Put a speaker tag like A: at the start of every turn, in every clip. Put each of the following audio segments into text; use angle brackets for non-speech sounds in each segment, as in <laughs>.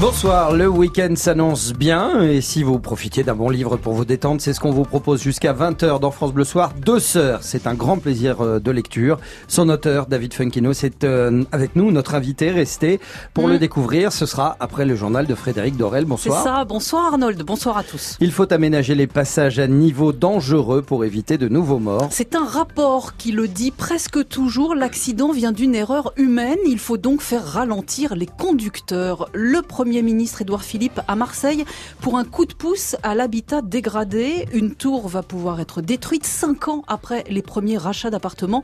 A: Bonsoir, le week-end s'annonce bien et si vous profitiez d'un bon livre pour vous détendre, c'est ce qu'on vous propose jusqu'à 20h dans France Bleu Soir. Deux sœurs, c'est un grand plaisir euh, de lecture. Son auteur, David Funkino, c'est euh, avec nous, notre invité, resté pour le
B: Mm.
A: découvrir. Ce sera après le journal de Frédéric Dorel.
B: C'est
A: Bonsoir.
B: ça, bonsoir Arnold, bonsoir à tous.
A: Il faut aménager les passages à niveau dangereux pour éviter de nouveaux morts.
B: C'est un rapport qui le dit presque toujours, l'accident vient d'une erreur humaine, il faut donc faire ralentir les conducteurs. Le Premier ministre Édouard Philippe à Marseille pour un coup de pouce à l'habitat dégradé. Une tour va pouvoir être détruite cinq ans après les premiers rachats d'appartements.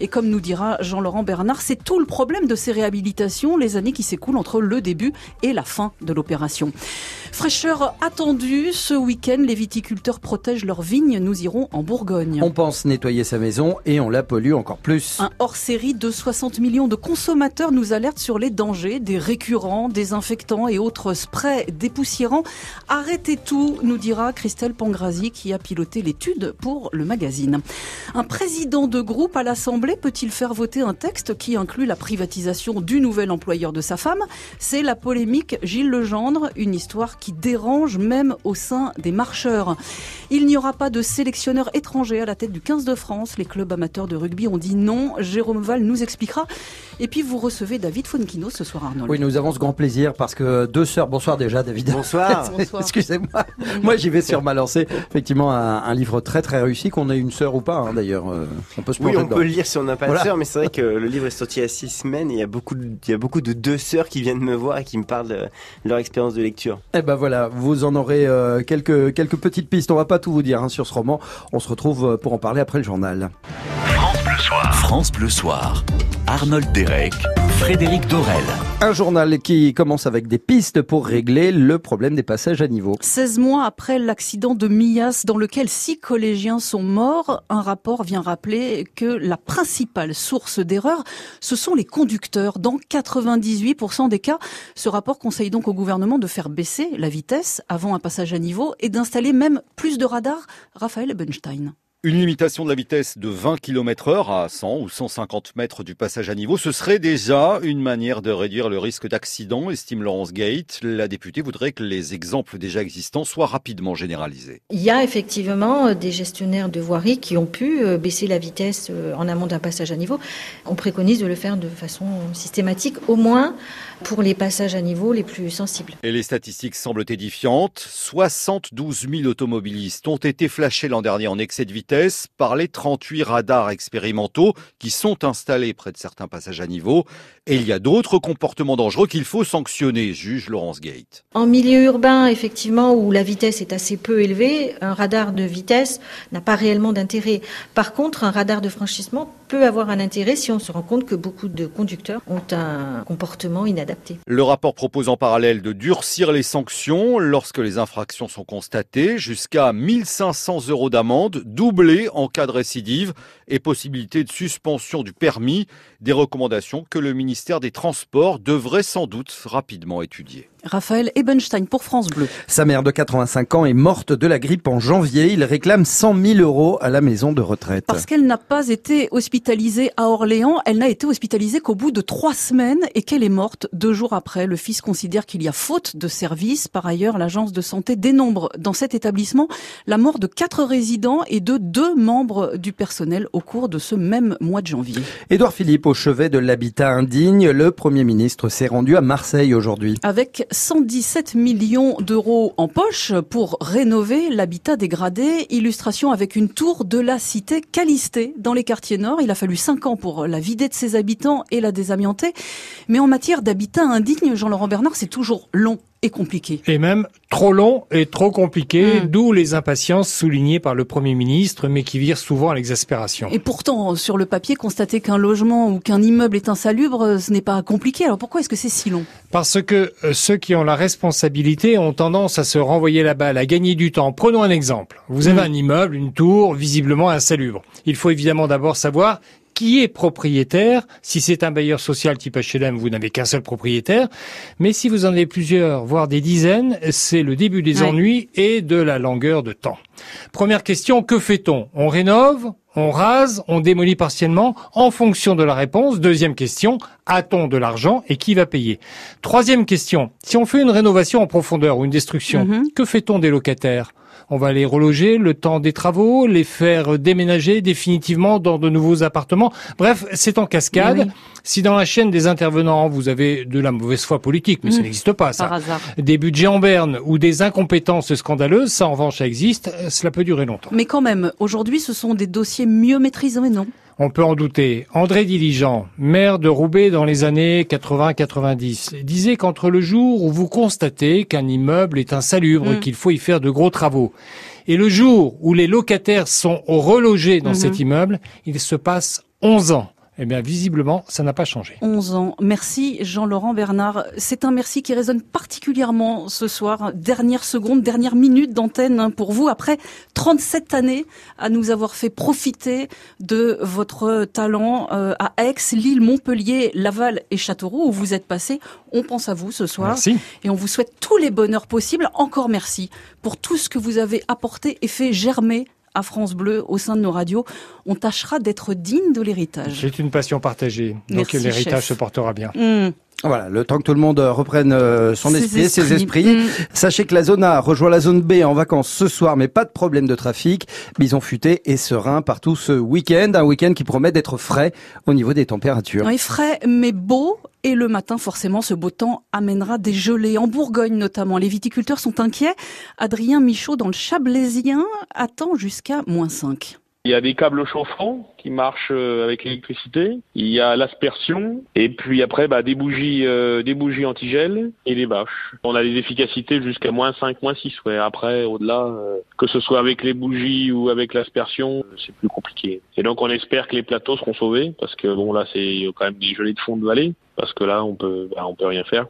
B: Et comme nous dira Jean-Laurent Bernard, c'est tout le problème de ces réhabilitations, les années qui s'écoulent entre le début et la fin de l'opération. Fraîcheur attendue, ce week-end, les viticulteurs protègent leurs vignes, nous irons en Bourgogne.
A: On pense nettoyer sa maison et on la pollue encore plus.
B: Un hors-série de 60 millions de consommateurs nous alerte sur les dangers des récurrents, désinfectants et autres sprays dépoussiérants. Arrêtez tout, nous dira Christelle Pangrazi qui a piloté l'étude pour le magazine. Un président de groupe à l'Assemblée peut-il faire voter un texte qui inclut la privatisation du nouvel employeur de sa femme? C'est la polémique Gilles Legendre, une histoire qui dérange même au sein des marcheurs. Il n'y aura pas de sélectionneur étranger à la tête du 15 de France. Les clubs amateurs de rugby ont dit non. Jérôme Val nous expliquera. Et puis vous recevez David Fonkino ce soir, Arnold.
A: Oui, nous avons ce grand plaisir parce que deux sœurs. Bonsoir déjà, David.
C: Bonsoir. <laughs>
B: Bonsoir.
A: Excusez-moi. Moi, j'y vais sur ma lancée. Effectivement, un, un livre très très réussi. Qu'on ait une sœur ou pas, hein, d'ailleurs, euh, on peut se
C: Oui, on
A: dedans.
C: peut le lire si on n'a pas
A: Voilà.
C: de sœur, mais c'est vrai que le livre est sorti il y a six semaines et il y a beaucoup de, il y a beaucoup de deux sœurs qui viennent me voir et qui me parlent de leur expérience de lecture.
A: Eh ben voilà, vous en aurez euh, quelques quelques petites pistes. On va pas tout vous dire hein, sur ce roman. On se retrouve euh, pour en parler après le journal.
D: France Bleu Soir. Arnold Derek, Frédéric Dorel.
A: Un journal qui commence avec des pistes pour régler le problème des passages à niveau.
B: 16 mois après l'accident de Millas dans lequel six collégiens sont morts, un rapport vient rappeler que la principale source d'erreur, ce sont les conducteurs. Dans 98% des cas, ce rapport conseille donc au gouvernement de faire baisser la vitesse avant un passage à niveau et d'installer même plus de radars. Raphaël Ebenstein.
E: Une limitation de la vitesse de 20 km heure à 100 ou 150 mètres du passage à niveau, ce serait déjà une manière de réduire le risque d'accident, estime Laurence Gate. La députée voudrait que les exemples déjà existants soient rapidement généralisés.
F: Il y a effectivement euh, des gestionnaires de voirie qui ont pu euh, baisser la vitesse euh, en amont d'un passage à niveau. On préconise de le faire de façon systématique, au moins pour les passages à niveau les plus sensibles.
E: Et les statistiques semblent édifiantes. 72 000 automobilistes ont été flashés l'an dernier en excès de vitesse par les 38 radars expérimentaux qui sont installés près de certains passages à niveau. Et il y a d'autres comportements dangereux qu'il faut sanctionner, juge Laurence Gate.
F: En milieu urbain, effectivement, où la vitesse est assez peu élevée, un radar de vitesse n'a pas réellement d'intérêt. Par contre, un radar de franchissement peut avoir un intérêt si on se rend compte que beaucoup de conducteurs ont un comportement inadapté.
E: Le rapport propose en parallèle de durcir les sanctions lorsque les infractions sont constatées, jusqu'à 1500 euros d'amende, en cas de récidive, et possibilité de suspension du permis, des recommandations que le ministère des Transports devrait sans doute rapidement étudier.
B: Raphaël Ebenstein pour France Bleu.
A: Sa mère de 85 ans est morte de la grippe en janvier. Il réclame 100 000 euros à la maison de retraite.
B: Parce qu'elle n'a pas été hospitalisée à Orléans, elle n'a été hospitalisée qu'au bout de trois semaines et qu'elle est morte deux jours après. Le fils considère qu'il y a faute de service. Par ailleurs, l'agence de santé dénombre dans cet établissement la mort de quatre résidents et de deux membres du personnel au cours de ce même mois de janvier.
A: Édouard Philippe au chevet de l'habitat indigne, le Premier ministre s'est rendu à Marseille aujourd'hui.
B: Avec 117 millions d'euros en poche pour rénover l'habitat dégradé. Illustration avec une tour de la cité Calisté dans les quartiers nord. Il a fallu cinq ans pour la vider de ses habitants et la désamianter. Mais en matière d'habitat indigne, Jean-Laurent Bernard, c'est toujours long et compliqué.
G: Et même trop long et trop compliqué,
B: Mm.
G: d'où les impatiences soulignées par le Premier ministre, mais qui virent souvent à l'exaspération.
B: Et pourtant, sur le papier, constater qu'un logement ou qu'un immeuble est insalubre, ce n'est pas compliqué. Alors pourquoi est-ce que c'est si long?
G: Parce que euh, ceux qui ont la responsabilité ont tendance à se renvoyer la balle, à gagner du temps. Prenons un exemple. Vous avez
B: Mm.
G: un immeuble, une tour, visiblement insalubre. Il faut évidemment d'abord savoir qui est propriétaire. Si c'est un bailleur social type HLM, vous n'avez qu'un seul propriétaire. Mais si vous en avez plusieurs, voire des dizaines, c'est le début des
B: Ouais.
G: ennuis et de la longueur de temps. Première question, que fait-on? On rénove On rase, on démolit partiellement en fonction de la réponse. Deuxième question, a-t-on de l'argent et qui va payer? Troisième question, si on fait une rénovation en profondeur ou une destruction,
B: Mhm.
G: que fait-on des locataires? On va les reloger le temps des travaux, les faire déménager définitivement dans de nouveaux appartements. Bref, c'est en cascade.
B: Oui.
G: Si dans la chaîne des intervenants, vous avez de la mauvaise foi politique, mais ça
B: Mm.
G: n'existe pas, ça
B: Par hasard.
G: des budgets en berne ou des incompétences scandaleuses, ça en revanche ça existe, cela peut durer longtemps.
B: Mais quand même, aujourd'hui, ce sont des dossiers mieux maîtrisés, non?
G: On peut en douter. André Diligent, maire de Roubaix dans les années 80-90, disait qu'entre le jour où vous constatez qu'un immeuble est insalubre,
B: Mm.
G: qu'il faut y faire de gros travaux, et le jour où les locataires sont relogés dans
B: Mhm.
G: cet immeuble, il se passe 11 ans. Eh bien, visiblement, ça n'a pas changé.
B: 11 ans. Merci Jean-Laurent Bernard. C'est un merci qui résonne particulièrement ce soir. Dernière seconde, dernière minute d'antenne hein, pour vous. Après 37 années à nous avoir fait profiter de votre talent euh, à Aix, Lille, Montpellier, Laval et Châteauroux où vous êtes passé. On pense à vous ce soir.
G: Merci.
B: Et on vous souhaite tous les bonheurs possibles. Encore merci pour tout ce que vous avez apporté et fait germer à France Bleu au sein de nos radios. On tâchera d'être digne de l'héritage.
G: C'est une passion partagée, donc l'héritage se portera bien.
B: Mmh.
A: Voilà, le temps que tout le monde euh, reprenne euh, son
B: Ses
A: esprit, ses
B: esprits.
A: esprits.
B: Mm.
A: Sachez que la zone A rejoint la zone B en vacances ce soir, mais pas de problème de trafic. Bison futé et serein partout ce week-end. Un week-end qui promet d'être frais au niveau des températures.
B: Oui, frais mais beau. Et le matin, forcément, ce beau temps amènera des gelées. En Bourgogne, notamment, les viticulteurs sont inquiets. Adrien Michaud, dans le Chablaisien, attend jusqu'à moins 5.
H: Il y a des câbles chauffants qui marchent euh, avec l'électricité. Il y a l'aspersion et puis après bah, des bougies, euh, des bougies antigel et des bâches. On a des efficacités jusqu'à moins 5, moins 6. Ouais. Après, au-delà, euh, que ce soit avec les bougies ou avec l'aspersion, euh, c'est plus compliqué. Et donc on espère que les plateaux seront sauvés parce que bon là c'est quand même des gelées de fond de vallée parce que là on peut bah, on peut rien faire.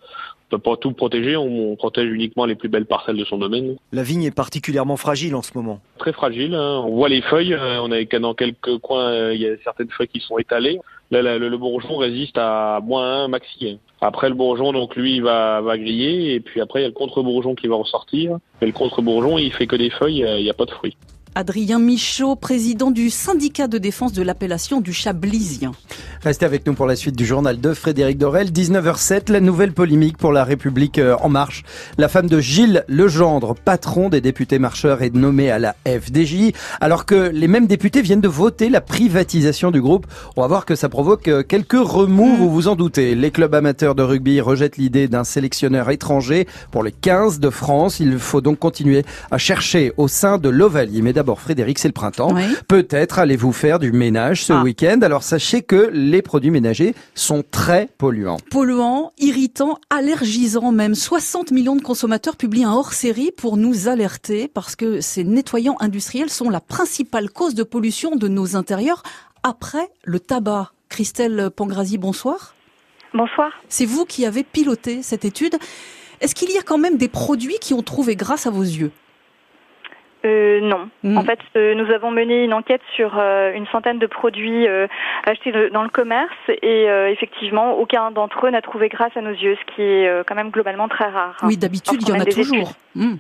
H: On peut pas tout protéger, on, on protège uniquement les plus belles parcelles de son domaine.
I: La vigne est particulièrement fragile en ce moment.
H: très fragile. hein. On voit les feuilles. euh, On a dans quelques coins, euh, il y a certaines feuilles qui sont étalées. Là, là, le, le bourgeon résiste à moins 1 maxi. hein. Après le bourgeon, donc lui, il va, va griller, et puis après il y a le contre-bourgeon qui va ressortir. Mais le contre-bourgeon, il fait que des feuilles, euh, il n'y a pas de fruits.
B: Adrien Michaud, président du syndicat de défense de l'appellation du Chablisien.
A: Restez avec nous pour la suite du journal de Frédéric Dorel. 19h07, la nouvelle polémique pour la République euh, en marche. La femme de Gilles Legendre, patron des députés marcheurs, est nommée à la FDJ, alors que les mêmes députés viennent de voter la privatisation du groupe. On va voir que ça provoque euh, quelques remous, vous vous en doutez. Les clubs amateurs de rugby rejettent l'idée d'un sélectionneur étranger pour les 15 de France. Il faut donc continuer à chercher au sein de l'Ovalie. Mais d'abord, Frédéric, c'est le printemps.
B: Oui.
A: Peut-être allez-vous faire du ménage ce
B: Ah.
A: week-end? Alors sachez que les produits ménagers sont très polluants.
B: Polluant, irritant, allergisant même. 60 millions de consommateurs publient un hors-série pour nous alerter parce que ces nettoyants industriels sont la principale cause de pollution de nos intérieurs après le tabac. Christelle Pangrazi, bonsoir.
J: Bonsoir.
B: C'est vous qui avez piloté cette étude. Est-ce qu'il y a quand même des produits qui ont trouvé grâce à vos yeux?
J: Euh, non.
B: Mm.
J: En fait, euh, nous avons mené une enquête sur euh, une centaine de produits euh, achetés de- dans le commerce et effectivement, aucun d'entre eux n'a trouvé grâce à nos yeux, ce qui est quand même globalement très rare. hein.
B: Oui, d'habitude, il y en a toujours. Hmm.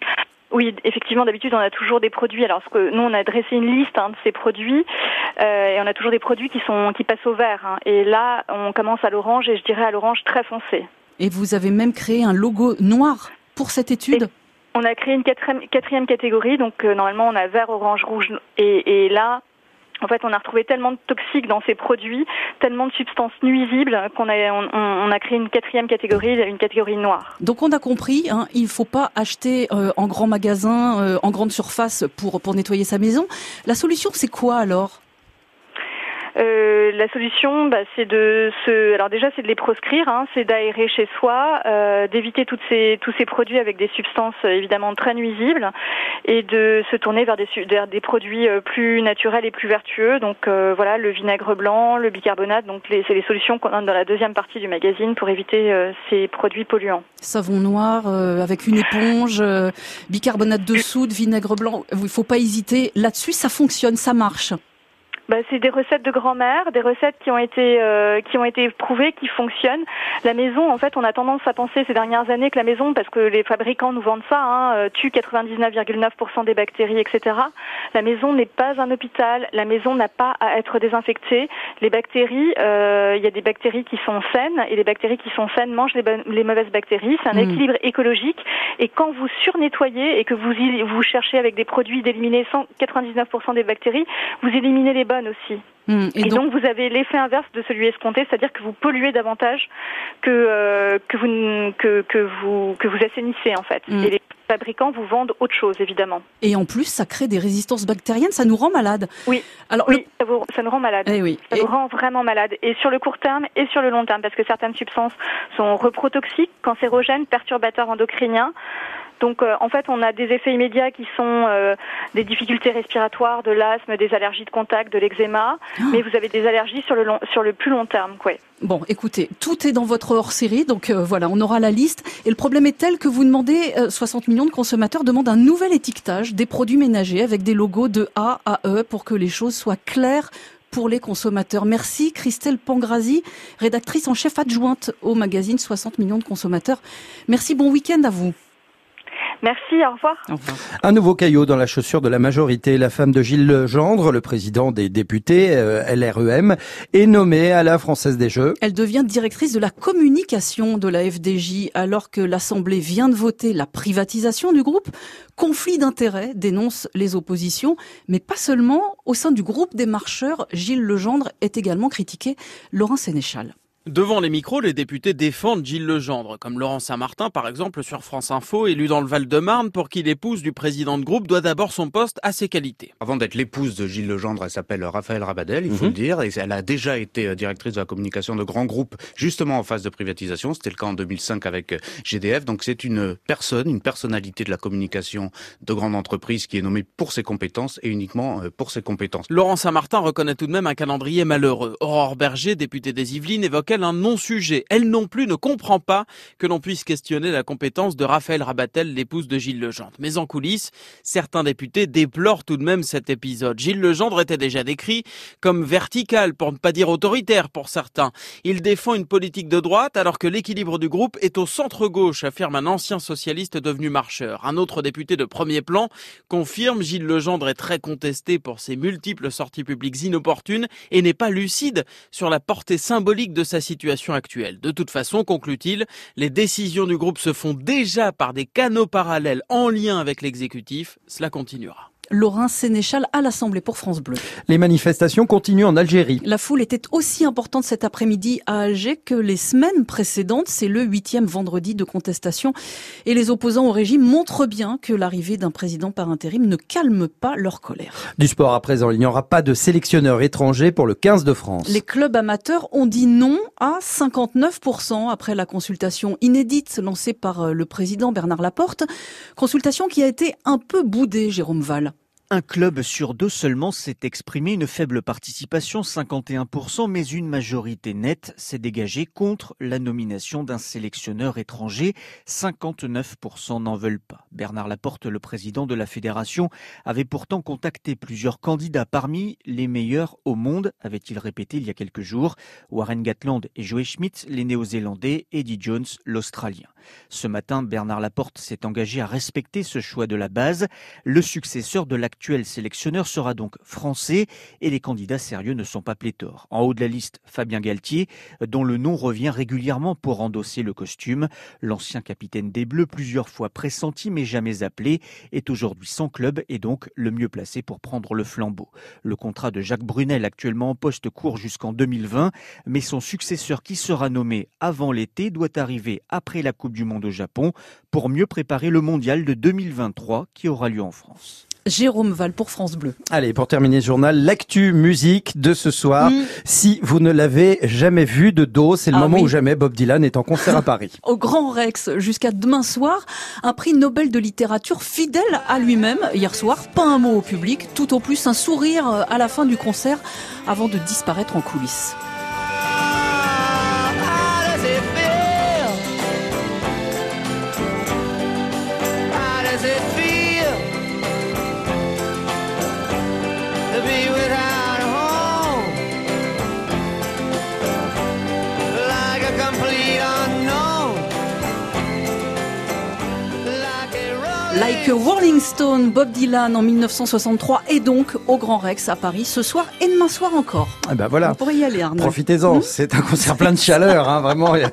J: Oui, effectivement, d'habitude, on a toujours des produits. Alors, ce que nous, on a dressé une liste hein, de ces produits et on a toujours des produits qui sont qui passent au vert. hein. Et là, on commence à l'orange et je dirais à l'orange très foncé.
B: Et vous avez même créé un logo noir pour cette étude?
J: On a créé une quatrième, catégorie, donc euh, normalement on a vert, orange, rouge, et, là, en fait, on a retrouvé tellement de toxiques dans ces produits, tellement de substances nuisibles qu'on a, créé une quatrième catégorie, une catégorie noire.
B: Donc on a compris, hein, il faut pas acheter euh, en grand magasin, euh, en grande surface pour nettoyer sa maison. La solution, c'est quoi alors?
J: Euh, la solution, bah, c'est de se, alors déjà c'est de les proscrire, hein, c'est d'aérer chez soi, euh, d'éviter toutes ces tous ces produits avec des substances euh, évidemment très nuisibles, et de se tourner vers des vers des produits plus naturels et plus vertueux. Donc voilà, le vinaigre blanc, le bicarbonate, donc les- c'est les solutions qu'on donne dans la deuxième partie du magazine pour éviter ces produits polluants.
B: Savon noir avec une éponge, bicarbonate de soude, vinaigre blanc. Il faut pas hésiter là-dessus, ça fonctionne, ça marche.
J: Bah, c'est des recettes de grand-mère, des recettes qui ont été euh, qui ont été prouvées, qui fonctionnent. La maison, en fait, on a tendance à penser ces dernières années que la maison, parce que les fabricants nous vendent ça, hein, euh, tue 99,9% des bactéries, etc. La maison n'est pas un hôpital. La maison n'a pas à être désinfectée. Les bactéries, euh, il y a des bactéries qui sont saines et les bactéries qui sont saines mangent les, les mauvaises bactéries. C'est un mmh. équilibre écologique. Et quand vous surnettoyez et que vous vous cherchez avec des produits d'éliminer 99% des bactéries, vous éliminez les bonnes aussi. Hmm, et, donc, vous avez l'effet inverse de celui escompté, c'est-à-dire que vous polluez davantage que euh, que vous que, que vous que vous assainissez en fait. Hmm. Et les fabricants vous vendent autre chose évidemment.
B: Et en plus, ça crée des résistances bactériennes, ça nous rend malade.
J: Oui. Alors oui, ça, vous, ça, nous rend malade. Eh oui. Ça nous rend vraiment malade et sur le court terme et sur le long terme parce que certaines substances sont reprotoxiques, cancérogènes, perturbateurs endocriniens. Donc euh, en fait, on a des effets immédiats qui sont euh, des difficultés respiratoires, de l'asthme, des allergies de contact, de l'eczéma, ah. mais vous avez des allergies sur le long, sur le plus long terme, quoi.
B: Bon, écoutez, tout est dans votre hors-série, donc euh, voilà, on aura la liste. Et le problème est tel que vous demandez, 60 millions de consommateurs demandent un nouvel étiquetage des produits ménagers avec des logos de A à E pour que les choses soient claires pour les consommateurs. Merci Christelle Pangrazi, rédactrice en chef adjointe au magazine 60 millions de consommateurs. Merci, bon week-end à vous.
J: Merci, au revoir.
A: Un nouveau caillot dans la chaussure de la majorité. La femme de Gilles Legendre, le président des députés euh, LREM, est nommée à la Française des Jeux.
B: Elle devient directrice de la communication de la FDJ alors que l'Assemblée vient de voter la privatisation du groupe. Conflit d'intérêts dénonce les oppositions, mais pas seulement. Au sein du groupe des marcheurs, Gilles Legendre est également critiqué. Laurent Sénéchal.
K: Devant les micros, les députés défendent Gilles Legendre, comme Laurent Saint-Martin par exemple sur France Info, élu dans le Val-de-Marne pour qui l'épouse du président de groupe doit d'abord son poste à ses qualités.
L: Avant d'être l'épouse de Gilles Legendre, elle s'appelle Raphaël Rabadel, il faut mhm. le dire, et elle a déjà été euh, directrice de la communication de grands groupes justement en phase de privatisation, c'était le cas en 2005 avec euh, GDF, donc c'est une personne, une personnalité de la communication de grande entreprise qui est nommée pour ses compétences et uniquement euh, pour ses compétences.
K: Laurent Saint-Martin reconnaît tout de même un calendrier malheureux. Aurore Berger, députée des Yvelines, évoquait un non-sujet. Elle non plus ne comprend pas que l'on puisse questionner la compétence de Raphaël Rabatel, l'épouse de Gilles Legendre. Mais en coulisses, certains députés déplorent tout de même cet épisode. Gilles Legendre était déjà décrit comme vertical, pour ne pas dire autoritaire pour certains. Il défend une politique de droite alors que l'équilibre du groupe est au centre-gauche, affirme un ancien socialiste devenu marcheur. Un autre député de premier plan confirme Gilles Legendre est très contesté pour ses multiples sorties publiques inopportunes et n'est pas lucide sur la portée symbolique de sa situation actuelle. De toute façon, conclut-il, les décisions du groupe se font déjà par des canaux parallèles en lien avec l'exécutif. Cela continuera.
B: Laurent Sénéchal à l'Assemblée pour France Bleu.
A: Les manifestations continuent en Algérie.
B: La foule était aussi importante cet après-midi à Alger que les semaines précédentes. C'est le huitième vendredi de contestation. Et les opposants au régime montrent bien que l'arrivée d'un président par intérim ne calme pas leur colère.
A: Du sport à présent, il n'y aura pas de sélectionneur étranger pour le 15 de France.
B: Les clubs amateurs ont dit non à 59% après la consultation inédite lancée par le président Bernard Laporte. Consultation qui a été un peu boudée, Jérôme Val.
I: Un club sur deux seulement s'est exprimé, une faible participation, 51%, mais une majorité nette s'est dégagée contre la nomination d'un sélectionneur étranger. 59% n'en veulent pas. Bernard Laporte, le président de la fédération, avait pourtant contacté plusieurs candidats parmi les meilleurs au monde, avait-il répété il y a quelques jours. Warren Gatland et Joe Schmidt, les néo-zélandais, Eddie Jones, l'australien. Ce matin, Bernard Laporte s'est engagé à respecter ce choix de la base. Le successeur de la l'actuel sélectionneur sera donc français et les candidats sérieux ne sont pas pléthores. En haut de la liste, Fabien Galtier, dont le nom revient régulièrement pour endosser le costume. L'ancien capitaine des Bleus, plusieurs fois pressenti mais jamais appelé, est aujourd'hui sans club et donc le mieux placé pour prendre le flambeau. Le contrat de Jacques Brunel, actuellement en poste, court jusqu'en 2020, mais son successeur qui sera nommé avant l'été doit arriver après la Coupe du Monde au Japon pour mieux préparer le mondial de 2023 qui aura lieu en France.
B: Jérôme Val pour France Bleu.
A: Allez, pour terminer ce journal, l'actu musique de ce soir. Mm. Si vous ne l'avez jamais vu de dos, c'est le ah moment où jamais Bob Dylan est en concert à Paris. <laughs>
B: Au Grand Rex, jusqu'à demain soir, un prix Nobel de littérature fidèle à lui-même. Hier soir, pas un mot au public, tout au plus un sourire à la fin du concert avant de disparaître en coulisses. Avec Rolling Stone, Bob Dylan en 1963 et donc au Grand Rex à Paris ce soir et demain soir encore.
A: Ah ben voilà.
B: On pourrait y aller, Arnaud.
A: Profitez-en,
B: Hmm
A: c'est un concert plein de chaleur, hein, vraiment. <laughs> Je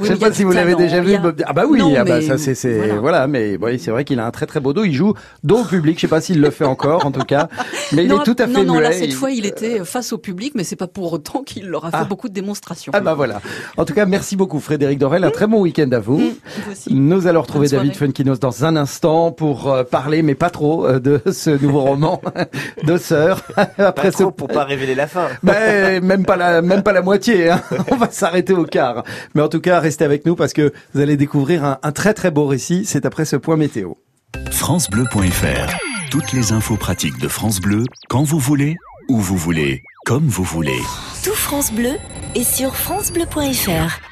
B: Oui,
A: sais
B: il y
A: pas
B: a
A: si vous l'avez déjà vu.
B: a-
A: Bob Dylan. Ah bah oui,
B: Non,
A: ah bah
B: mais
A: ça c'est c'est
B: voilà.
A: voilà. mais oui, c'est vrai qu'il a un très très beau dos. Il joue dos au public. Je sais pas s'il le fait encore, en tout cas, mais il est tout à fait
B: non, non, là cette
A: Il-
B: fois il était face au public, mais c'est pas pour autant qu'il leur a fait beaucoup de démonstrations.
A: Ah bah voilà. En tout cas, merci beaucoup Frédéric Dorel. Un très bon week-end à vous.
B: vous aussi.
A: Nous allons retrouver David. Funkinos dans un instant pour euh, parler, mais pas trop, euh, de <laughs> ce nouveau roman <laughs> de sœur. Après
C: Pas trop
A: ce...
C: pour pas révéler la fin. <laughs>
A: Ben, même pas la, même pas la moitié. hein. On va s'arrêter au quart. Mais en tout cas, restez avec nous parce que vous allez découvrir un, un très très beau récit. C'est après ce point météo.
D: FranceBleu.fr. Toutes les infos pratiques de France Bleu, quand vous voulez, où vous voulez, comme vous voulez.
M: Tout France Bleu est sur francebleu.fr.